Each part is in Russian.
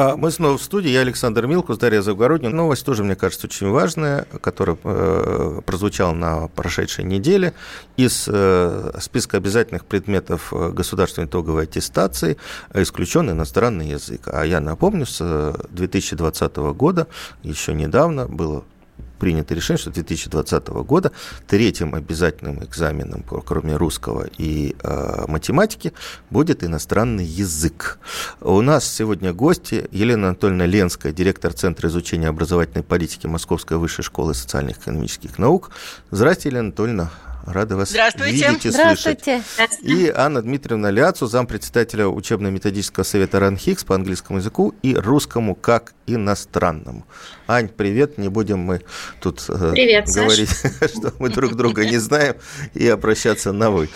А мы снова в студии. Я Александр Милкус, Дарья Завгородняя. Новость тоже, мне кажется, очень важная, которая э, прозвучала на прошедшей неделе. Из э, списка обязательных предметов э, государственной итоговой аттестации исключен иностранный язык. А я напомню, с 2020 года, еще недавно, было принято решение, что 2020 года третьим обязательным экзаменом, кроме русского и э, математики, будет иностранный язык. У нас сегодня гости Елена Анатольевна Ленская, директор Центра изучения образовательной политики Московской высшей школы социальных и экономических наук. Здравствуйте, Елена Анатольевна. Рада вас Здравствуйте. видеть и Здравствуйте. слышать. И Анна Дмитриевна Ляцу, зампредседателя учебно-методического совета РАНХИКС по английскому языку и русскому как иностранному. Ань, привет, не будем мы тут э, Привет, говорить, что мы друг друга не знаем, и обращаться на «вы».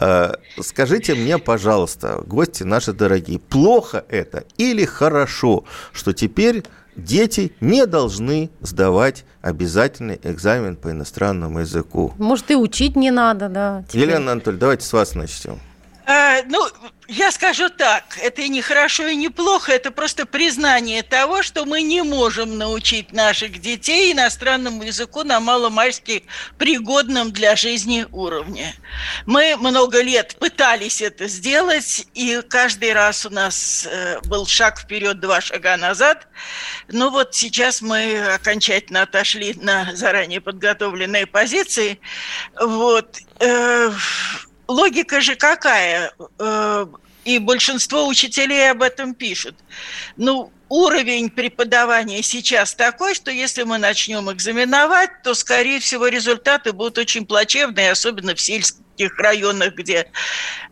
Э, Скажите мне, пожалуйста, гости наши дорогие, плохо это или хорошо, что теперь дети не должны сдавать обязательный экзамен по иностранному языку? Может, и учить не надо, да. теперь. Елена Анатольевна, давайте с вас начнем. А, ну, я скажу так, это и не хорошо, и не плохо, это просто признание того, что мы не можем научить наших детей иностранному языку на маломальски пригодном для жизни уровне. Мы много лет пытались это сделать, и каждый раз у нас э, был шаг вперед, два шага назад. Но вот сейчас мы окончательно отошли на заранее подготовленные позиции. Вот. Логика же какая? Э, И большинство учителей об этом пишут. Ну, уровень преподавания сейчас такой, что если мы начнем экзаменовать, то, скорее всего, результаты будут очень плачевные, особенно в сельских районах, где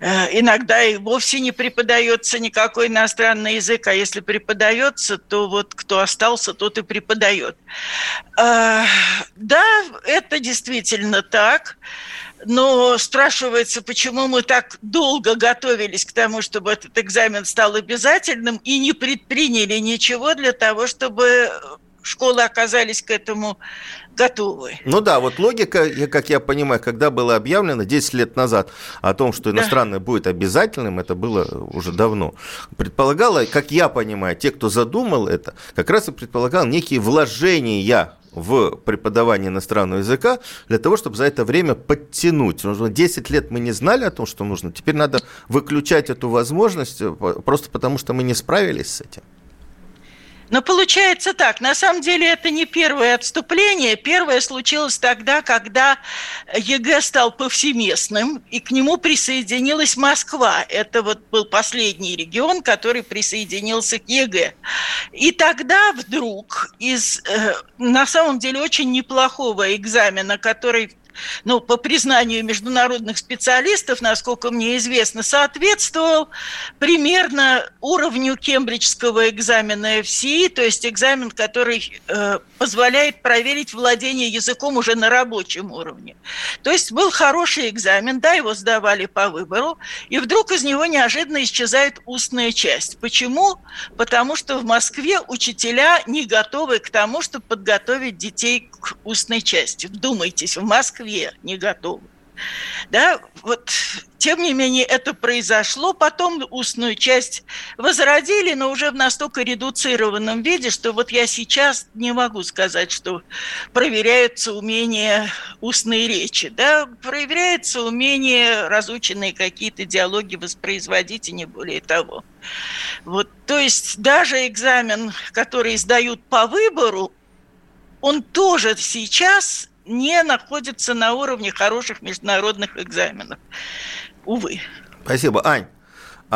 э, иногда и вовсе не преподается никакой иностранный язык, а если преподается, то вот кто остался, тот и преподает. Э, да, это действительно так. Но спрашивается, почему мы так долго готовились к тому, чтобы этот экзамен стал обязательным и не предприняли ничего для того, чтобы школы оказались к этому готовы. Ну да, вот логика, как я понимаю, когда было объявлено 10 лет назад о том, что иностранное будет обязательным, это было уже давно, предполагало, как я понимаю, те, кто задумал это, как раз и предполагал некие вложения в преподавание иностранного языка для того, чтобы за это время подтянуть. Потому что 10 лет мы не знали о том, что нужно. Теперь надо выключать эту возможность э, просто потому, что мы не справились с этим. Но получается так, на самом деле это не первое отступление. Первое случилось тогда, когда ЕГЭ стал повсеместным, и к нему присоединилась Москва. Это вот был последний регион, который присоединился к ЕГЭ. И тогда вдруг из, э, на самом деле, очень неплохого экзамена, который ну, по признанию международных специалистов, насколько мне известно, соответствовал примерно уровню кембриджского экзамена FCE, то есть экзамен, который э, позволяет проверить владение языком уже на рабочем уровне. То есть был хороший экзамен, да, его сдавали по выбору, и вдруг из него неожиданно исчезает устная часть. Почему? Потому что в Москве учителя не готовы к тому, чтобы подготовить детей устной части. Вдумайтесь, в Москве не готовы. Да, вот, тем не менее, это произошло. Потом устную часть возродили, но уже в настолько редуцированном виде, что вот я сейчас не могу сказать, что проверяются умения устной речи. Да? Проверяется умение разученные какие-то диалоги воспроизводить и не более того. Вот, то есть даже экзамен, который сдают по выбору, он тоже сейчас не находится на уровне хороших международных экзаменов. Увы. Спасибо. Ань,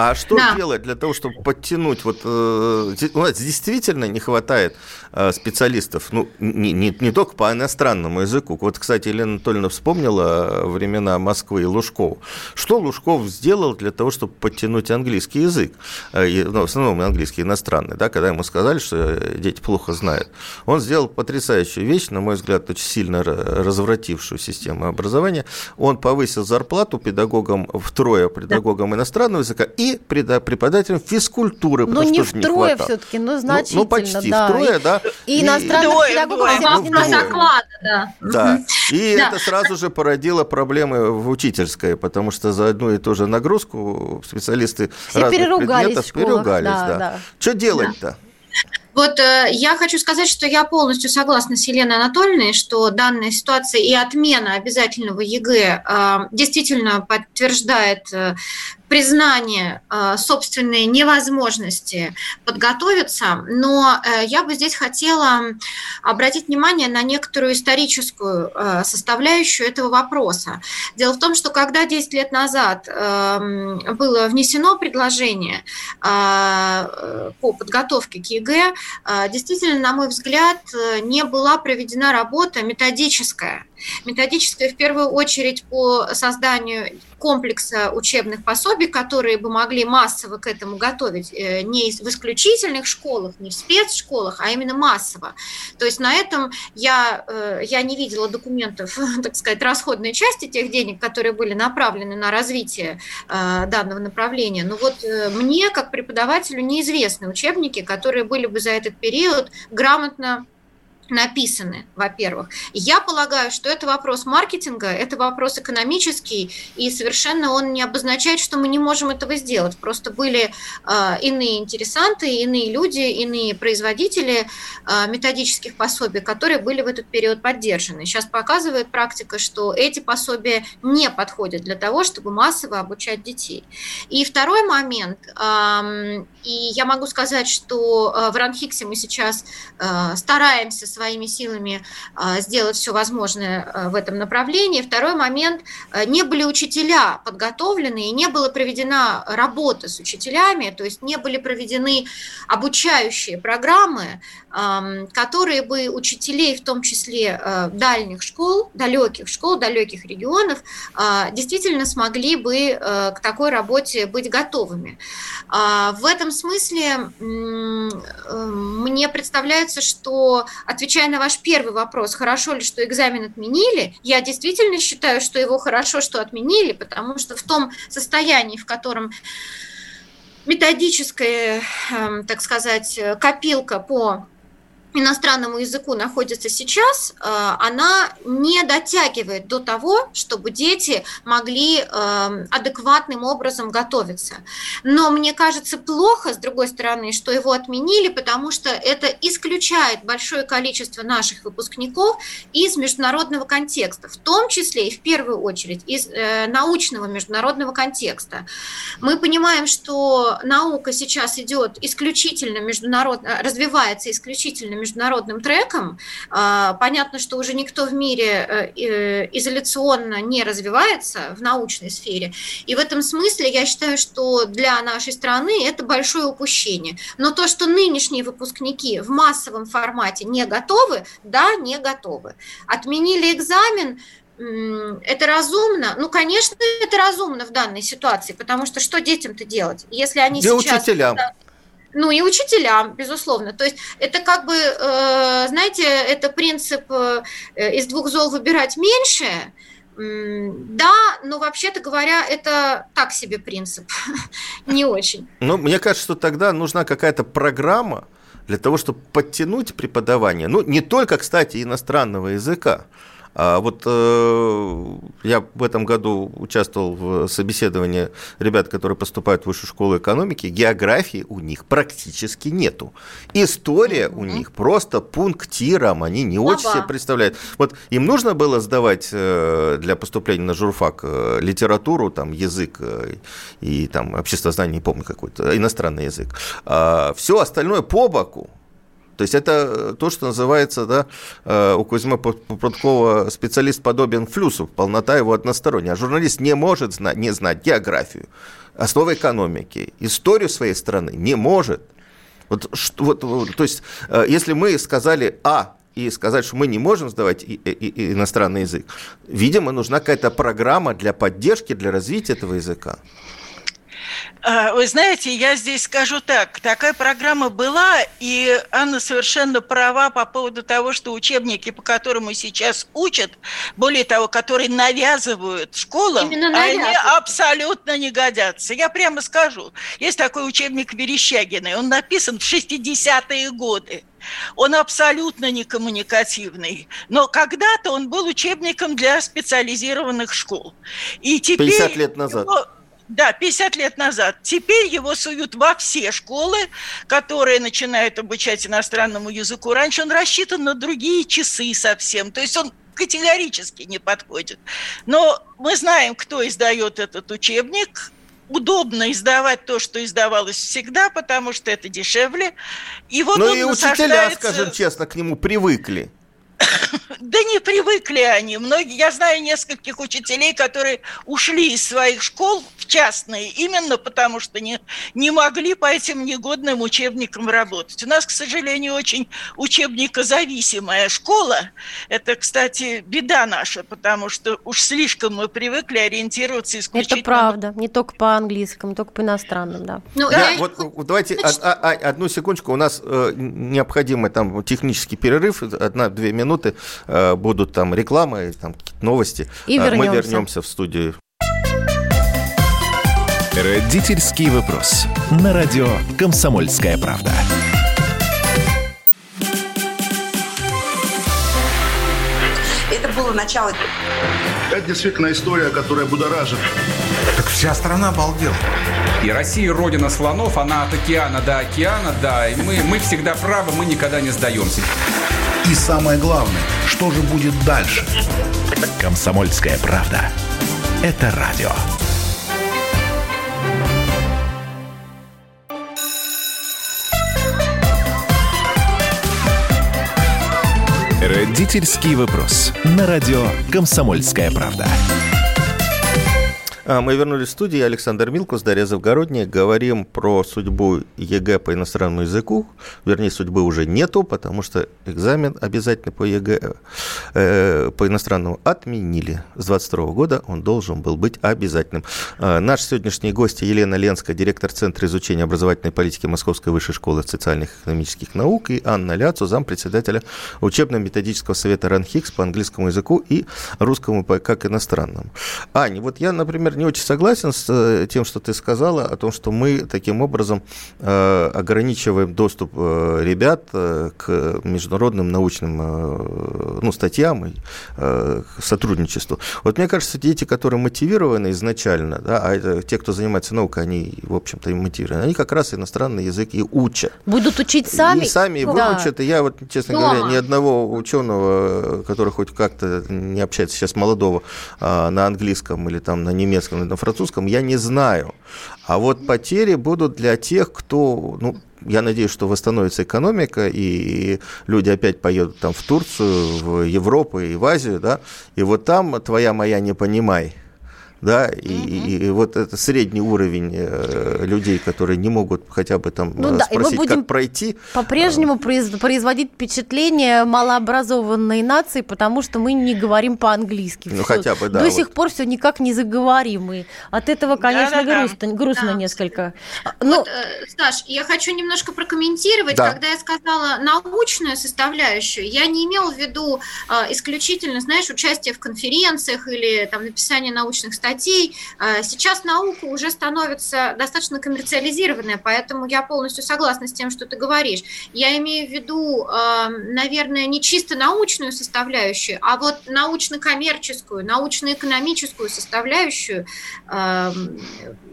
А что да. делать для того, чтобы подтянуть? Вот э, у нас действительно не хватает э, специалистов, ну, не, не, не только по иностранному языку. Вот, кстати, Елена Анатольевна вспомнила времена Москвы и Лужков. Что Лужков сделал для того, чтобы подтянуть английский язык? Э, ну, в основном английский иностранный, да, когда ему сказали, что дети плохо знают. Он сделал потрясающую вещь, на мой взгляд, очень сильно развратившую систему образования. Он повысил зарплату педагогам втрое, педагогам да. иностранного языка и преподавателем физкультуры. Ну, не втрое все-таки, но значительно, ну, ну, почти да. втрое, да. И, и иностранных педагогов ну, доклада, да. Да, и да. это сразу же породило проблемы в учительской, потому что за одну и ту же нагрузку специалисты Все разных переругались предметов переругались. Да, да. Да. Что делать-то? Да. Вот э, я хочу сказать, что я полностью согласна с Еленой Анатольевной, что данная ситуация и отмена обязательного ЕГЭ э, действительно подтверждает э, признание э, собственной невозможности подготовиться, но э, я бы здесь хотела обратить внимание на некоторую историческую э, составляющую этого вопроса. Дело в том, что когда 10 лет назад эм, было внесено предложение по подготовке к ЕГЭ, действительно, на мой взгляд, не была проведена работа методическая Методическая в первую очередь по созданию комплекса учебных пособий, которые бы могли массово к этому готовить, э, не в исключительных школах, не в спецшколах, а именно массово. То есть на этом я, э, я не видела документов, так сказать, расходной части тех денег, которые были направлены на развитие э, данного направления. Но вот мне, как преподавателю, неизвестны учебники, которые были бы за этот период грамотно написаны, во-первых. Я полагаю, что это вопрос маркетинга, это вопрос экономический, и совершенно он не обозначает, что мы не можем этого сделать. Просто были э, иные интересанты, иные люди, иные производители э, методических пособий, которые были в этот период поддержаны. Сейчас показывает практика, что эти пособия не подходят для того, чтобы массово обучать детей. И второй момент, э, и я могу сказать, что в Ранхиксе мы сейчас э, стараемся своими силами а, сделать все возможное а, в этом направлении. Второй момент, а, не были учителя подготовлены и не была проведена работа с учителями, то есть не были проведены обучающие программы, которые бы учителей, в том числе дальних школ, далеких школ, далеких регионов, действительно смогли бы к такой работе быть готовыми. В этом смысле мне представляется, что отвечая на ваш первый вопрос, хорошо ли, что экзамен отменили, я действительно считаю, что его хорошо, что отменили, потому что в том состоянии, в котором методическая, эм, так сказать, копилка по иностранному языку находится сейчас, э, она не дотягивает до того, чтобы дети могли эм, адекватным образом готовиться. Но мне кажется плохо, с другой стороны, что его отменили, потому что это исключает большое количество наших выпускников из международного контекста, в том числе и в первую очередь из э, научного международного контекста. Мы понимаем, что наука сейчас идет исключительно международно, развивается исключительно международным треком. А, понятно, что уже никто в мире э, э, изоляционно не развивается в научной сфере. И в этом смысле я считаю, что для нашей страны это большое упущение. Но то, что нынешние выпускники в массовом формате не готовы, да, не готовы. Отменили экзамен, это разумно? Ну, конечно, это разумно в данной ситуации, потому что что детям-то делать, если они Для сейчас... учителям. Ну и учителям, безусловно. То есть это как бы, э, знаете, это принцип э, из двух зол выбирать меньшее. Да, но вообще-то говоря, это так себе принцип, не очень. Ну, мне кажется, что тогда нужна какая-то программа для того, чтобы подтянуть преподавание. Ну, не только, кстати, иностранного языка, а вот э, я в этом году участвовал в собеседовании ребят, которые поступают в высшую школу экономики. Географии у них практически нету. История у них просто пунктиром, они не Лаба. очень себе представляют. Вот им нужно было сдавать э, для поступления на журфак э, литературу, там язык э, и там обществознание, не помню какой-то, иностранный язык. А все остальное по боку То есть это то, что называется, да, э, у Кузьмы Прудкова специалист подобен флюсу, полнота его односторонняя. А журналист не может знать, не знать географию, основы экономики, историю своей страны, не может. Вот, вот, вот, то есть, э, если мы сказали А, и сказать, что мы не можем сдавать и, и, и иностранный язык, видимо, нужна какая-то программа для поддержки, для развития этого языка. А, вы знаете, я здесь скажу так. Такая программа была, и Анна совершенно права по поводу того, что учебники, по которым сейчас учат, более того, которые навязывают школам, они абсолютно не годятся. Я прямо скажу. Есть такой учебник Верещагиной. Он написан в 60-е годы. Он абсолютно не коммуникативный. Но когда-то он был учебником для специализированных школ. И теперь 50 лет назад. Его да, 50 лет назад. Теперь его суют во все школы, которые начинают обучать иностранному языку. Раньше он рассчитан на другие часы совсем. То есть он категорически не подходит. Но мы знаем, кто издает этот учебник. Удобно издавать то, что издавалось всегда, потому что это дешевле. И вот ну и учителя, скажем честно, к нему привыкли. Да не привыкли они. Многие, я знаю нескольких учителей, которые ушли из своих школ в частные, именно потому что не, не могли по этим негодным учебникам работать. У нас, к сожалению, очень учебникозависимая школа. Это, кстати, беда наша, потому что уж слишком мы привыкли ориентироваться исключительно... Это правда. Не только по английскому, только по иностранным, да. Ну, да, я... вот, вот давайте Значит... а, а, одну секундочку. У нас э, необходимый там технический перерыв, одна-две минуты. Э, будут там рекламы, там новости. И вернемся. Мы вернемся в студию. Родительский вопрос. На радио «Комсомольская правда». Это было начало. Это действительно история, которая будоражит. Так вся страна обалдела. И Россия родина слонов, она от океана до океана, да. И мы, мы всегда правы, мы никогда не сдаемся. И самое главное, что же будет дальше? Комсомольская правда. Это радио. Родительский вопрос. На радио «Комсомольская правда». А, мы вернулись в студию. Александр Милкус, Дарья Завгородняя. Говорим про судьбу ЕГЭ по иностранному языку. Вернее, судьбы уже нету, потому что экзамен обязательно по ЕГЭ э, по иностранному отменили. С 22 года он должен был быть обязательным. Э, наш сегодняшний гость Елена Ленская, директор Центра изучения образовательной политики Московской высшей школы социальных и экономических наук, и Анна Ляцу, зампредседателя учебно-методического совета РАНХиГС по английскому языку и русскому как иностранному. Аня, вот я, например, не очень согласен с э, тем, что ты сказала, о том, что мы таким образом э, ограничиваем доступ э, ребят к международным научным ну, статьям и сотрудничеству. Вот мне кажется, дети, которые мотивированы изначально, да, а это те, кто занимается наукой, они, в общем-то, и мотивированы, они как раз иностранный язык и учат. Будут учить сами? И сами да. выучат. И я вот, честно Дома. говоря, ни одного ученого, который хоть как-то не общается сейчас молодого а, на английском или там на немецком, немецком или на французском, я не знаю. А вот потери будут для тех, кто, ну, я надеюсь, что восстановится экономика, и люди опять поедут там в Турцию, в Европу и в Азию, да, и вот там твоя моя не понимай – да, и, и, и вот это средний уровень э, людей, которые не могут хотя бы там ну, да, спросить, и мы будем как пройти. По-прежнему а... производить впечатление малообразованной нации, потому что мы не говорим по-английски. Ну, хотя бы, да. До вот. сих пор все никак не заговорим. И от этого, конечно, да, да, грустно, грустно да. несколько. Ну, вот, э, Саш, я хочу немножко прокомментировать. Да. Когда я сказала научную составляющую, я не имела в виду э, исключительно, знаешь, участие в конференциях или там написание научных статей статей. А, сейчас наука уже становится достаточно коммерциализированная, поэтому я полностью согласна с тем, что ты говоришь. Я имею в виду, а, наверное, не чисто научную составляющую, а вот научно-коммерческую, научно-экономическую составляющую а,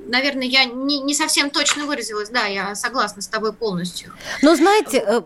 наверное, я не, совсем точно выразилась, да, я согласна с тобой полностью. Но знаете, э,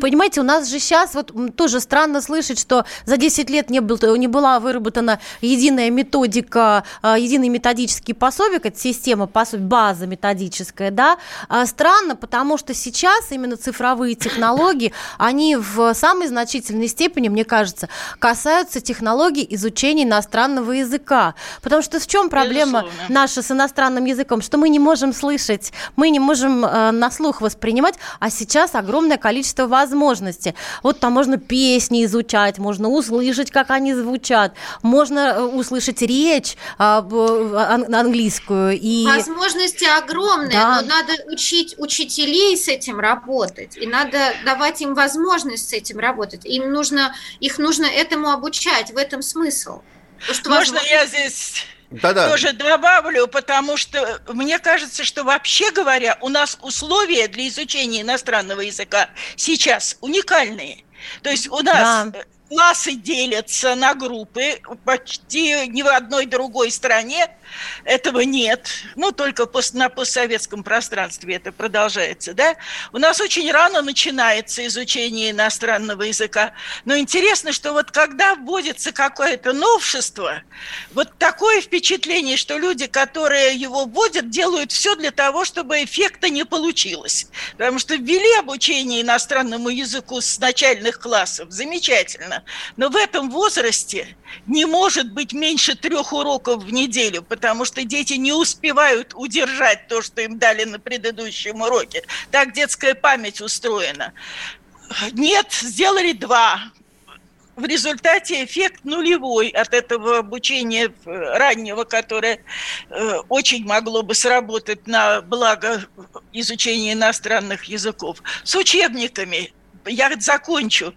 понимаете, у нас же сейчас вот тоже странно слышать, что за 10 лет не, был, не была выработана единая методика э, единый методический пособие, это система пособий, база методическая, да, э, странно, потому что сейчас именно цифровые технологии, они в самой значительной степени, мне кажется, касаются технологий изучения иностранного языка. Потому что в чем проблема Безусловно. наша с иностранным языком? Что мы не можем слышать, мы не можем э, на слух воспринимать, а сейчас огромное количество возможностей. Вот там можно песни изучать, можно услышать, как они звучат, можно э, услышать речь английскую. И... Возможности огромные, да. но надо учить учителей с этим работать, и надо давать им возможность с этим работать. Им нужно, их нужно этому обучать, в этом смысл. Что Можно возможно... я здесь да-да. тоже добавлю, потому что мне кажется, что вообще говоря, у нас условия для изучения иностранного языка сейчас уникальные. То есть у нас да классы делятся на группы, почти ни в одной другой стране этого нет. Ну, только на постсоветском пространстве это продолжается, да? У нас очень рано начинается изучение иностранного языка. Но интересно, что вот когда вводится какое-то новшество, вот такое впечатление, что люди, которые его вводят, делают все для того, чтобы эффекта не получилось. Потому что ввели обучение иностранному языку с начальных классов, замечательно но в этом возрасте не может быть меньше трех уроков в неделю, потому что дети не успевают удержать то, что им дали на предыдущем уроке. Так детская память устроена. Нет, сделали два. В результате эффект нулевой от этого обучения раннего, которое э, очень могло бы сработать на благо изучения иностранных языков. С учебниками я закончу.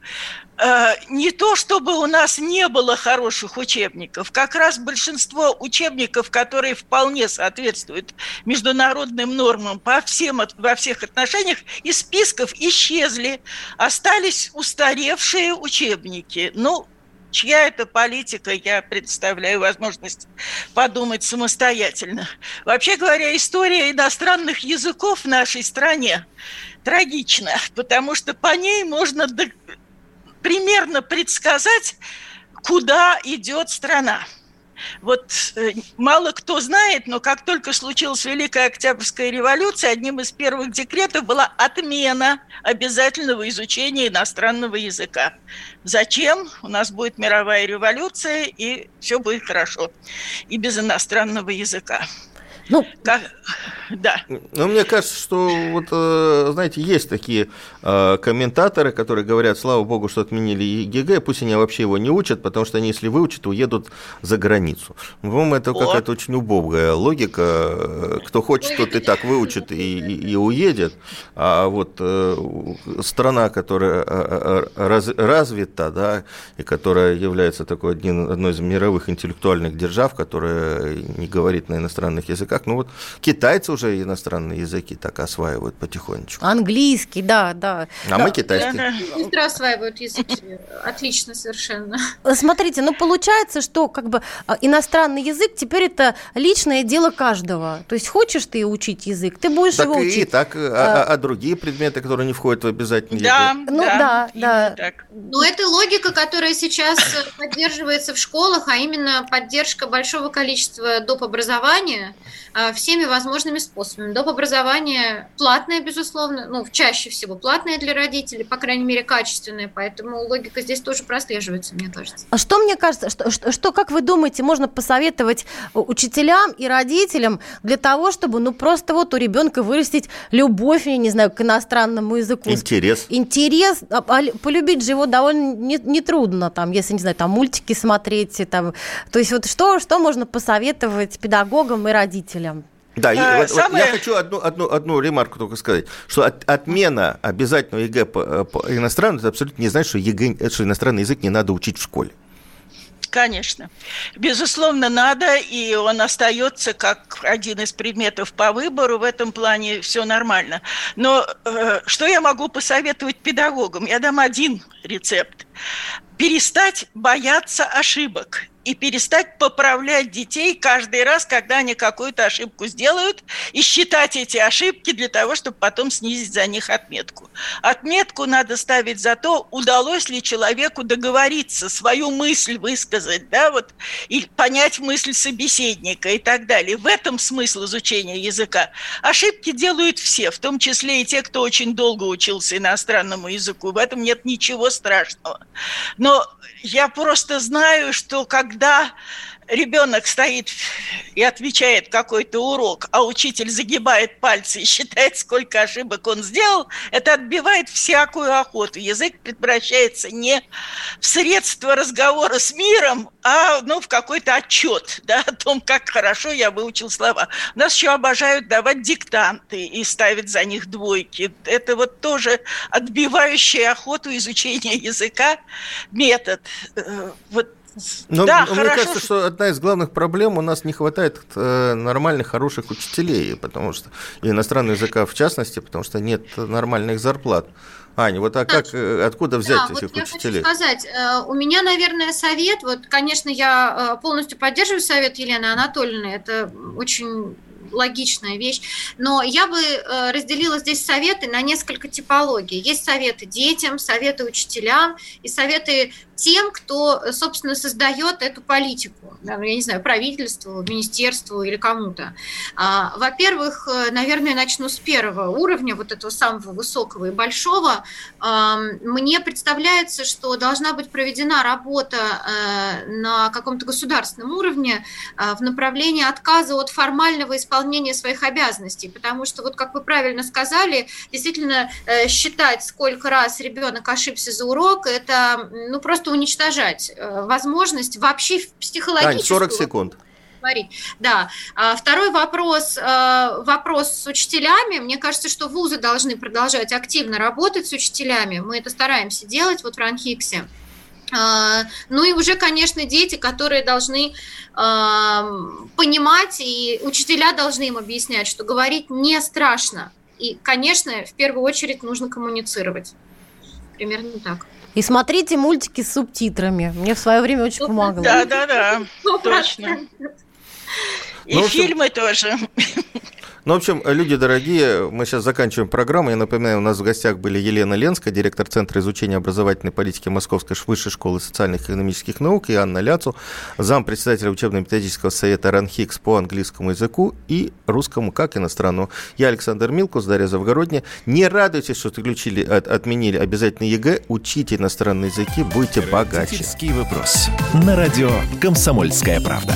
Э, не то, чтобы у нас не было хороших учебников, как раз большинство учебников, которые вполне соответствуют международным нормам по всем, во всех отношениях, из списков исчезли, остались устаревшие учебники. Ну, чья это политика, я представляю возможность подумать самостоятельно. Вообще говоря, история иностранных языков в нашей стране трагична, потому что по ней можно примерно предсказать, куда идет страна. Вот э, мало кто знает, но как только случилась Великая Октябрьская революция, одним из первых декретов была отмена обязательного изучения иностранного языка. Зачем? У нас будет мировая революция, и все будет хорошо. И без иностранного языка. Ну, как, да. Ну, мне кажется, что вот, э, знаете, есть такие э, комментаторы, которые говорят, слава богу, что отменили ЕГЭ, пусть они вообще его не учат, потому что они, если выучат, уедут за границу. По-моему, это вот. какая-то очень убогая логика. Кто хочет, тот и так выучит и, и, и уедет. А вот э, страна, которая раз, развита, да, и которая является такой один, одной из мировых интеллектуальных держав, которая не говорит на иностранных языках. Ну вот китайцы уже иностранные языки так осваивают потихонечку. Английский, да, да. А мы китайский. Быстро осваивают языки. Отлично совершенно. Смотрите, ну получается, что как бы а, иностранный язык теперь это личное дело каждого. То есть хочешь ты учить язык, ты будешь так его и, учить. Так, а, а, а другие предметы, которые не входят в обязательный да, язык? Ну да, да. да. Но это логика, которая сейчас поддерживается в школах, а именно поддержка большого количества доп. образования, а, всеми возможными способами. Доп. образование платное, безусловно, ну, чаще всего платное для родителей, по крайней мере, качественное, поэтому логика здесь тоже прослеживается, мне кажется. А что мне кажется, что, что, что как вы думаете, можно посоветовать учителям и родителям для того, чтобы, ну, просто вот у ребенка вырастить любовь, я не знаю, к иностранному языку? Интерес. Интерес, а, а, полюбить же его довольно нетрудно, не там, если, не знаю, там, мультики смотреть, там, то есть вот что, что можно посоветовать педагогам и родителям? Да, а, вот, самое... я хочу одну, одну, одну ремарку только сказать, что от, отмена обязательного ЕГЭ по, по иностранному, это абсолютно не значит, что, ЕГЭ, что иностранный язык не надо учить в школе. Конечно. Безусловно, надо, и он остается как один из предметов по выбору. В этом плане все нормально. Но э, что я могу посоветовать педагогам? Я дам один рецепт. Перестать бояться ошибок и перестать поправлять детей каждый раз, когда они какую-то ошибку сделают, и считать эти ошибки для того, чтобы потом снизить за них отметку. Отметку надо ставить за то, удалось ли человеку договориться, свою мысль высказать, да, вот, и понять мысль собеседника и так далее. В этом смысл изучения языка. Ошибки делают все, в том числе и те, кто очень долго учился иностранному языку. В этом нет ничего страшного. Но я просто знаю, что когда ребенок стоит и отвечает какой-то урок, а учитель загибает пальцы и считает, сколько ошибок он сделал, это отбивает всякую охоту. Язык превращается не в средство разговора с миром, а ну, в какой-то отчет да, о том, как хорошо я выучил слова. Нас еще обожают давать диктанты и ставить за них двойки. Это вот тоже отбивающий охоту изучения языка метод. Э, вот но, да, но мне кажется, что одна из главных проблем у нас не хватает э, нормальных, хороших учителей, потому что и иностранного языка в частности, потому что нет нормальных зарплат. Аня, вот а как, э, откуда взять да, этих вот учителей? Я хочу сказать, э, у меня, наверное, совет, вот, конечно, я полностью поддерживаю совет Елены Анатольевны, это очень логичная вещь. Но я бы э, разделила здесь советы на несколько типологий. Есть советы детям, советы учителям и советы тем, кто, собственно, создает эту политику. Я не знаю, правительству, министерству или кому-то. А, во-первых, э, наверное, начну с первого уровня, вот этого самого высокого и большого. Мне представляется, что должна быть проведена работа э, на каком-то государственном уровне в направлении отказа от формального исполнения исполнения своих обязанностей, потому что, вот как вы правильно сказали, действительно э, считать, сколько раз ребенок ошибся за урок, это ну, просто уничтожать э, возможность вообще психологически... 40 секунд говорить. Да. А второй вопрос, э, вопрос с учителями. Мне кажется, что вузы должны продолжать активно работать с учителями. Мы это стараемся делать вот в Ранхиксе. А, ну и уже, конечно, дети, которые должны понимать, и учителя должны им объяснять, что говорить не страшно. И, конечно, в первую очередь нужно коммуницировать. Примерно так. И смотрите мультики с субтитрами. Мне в свое время очень помогало. Да, да, да. Точно. И ну, фильмы тоже. Ну, в общем, люди дорогие, мы сейчас заканчиваем программу. Я напоминаю, у нас в гостях были Елена Ленская, директор Центра изучения образовательной политики Московской высшей школы социальных и экономических наук, и Анна Ляцу, зам председателя учебно-методического совета РАНХиГС по английскому языку и русскому как иностранному. Я Александр Милкус, Дарья Завгородняя. Не радуйтесь, что отключили, от, отменили обязательно ЕГЭ. Учите иностранные языки, будьте богаче. вопрос. На радио «Комсомольская правда».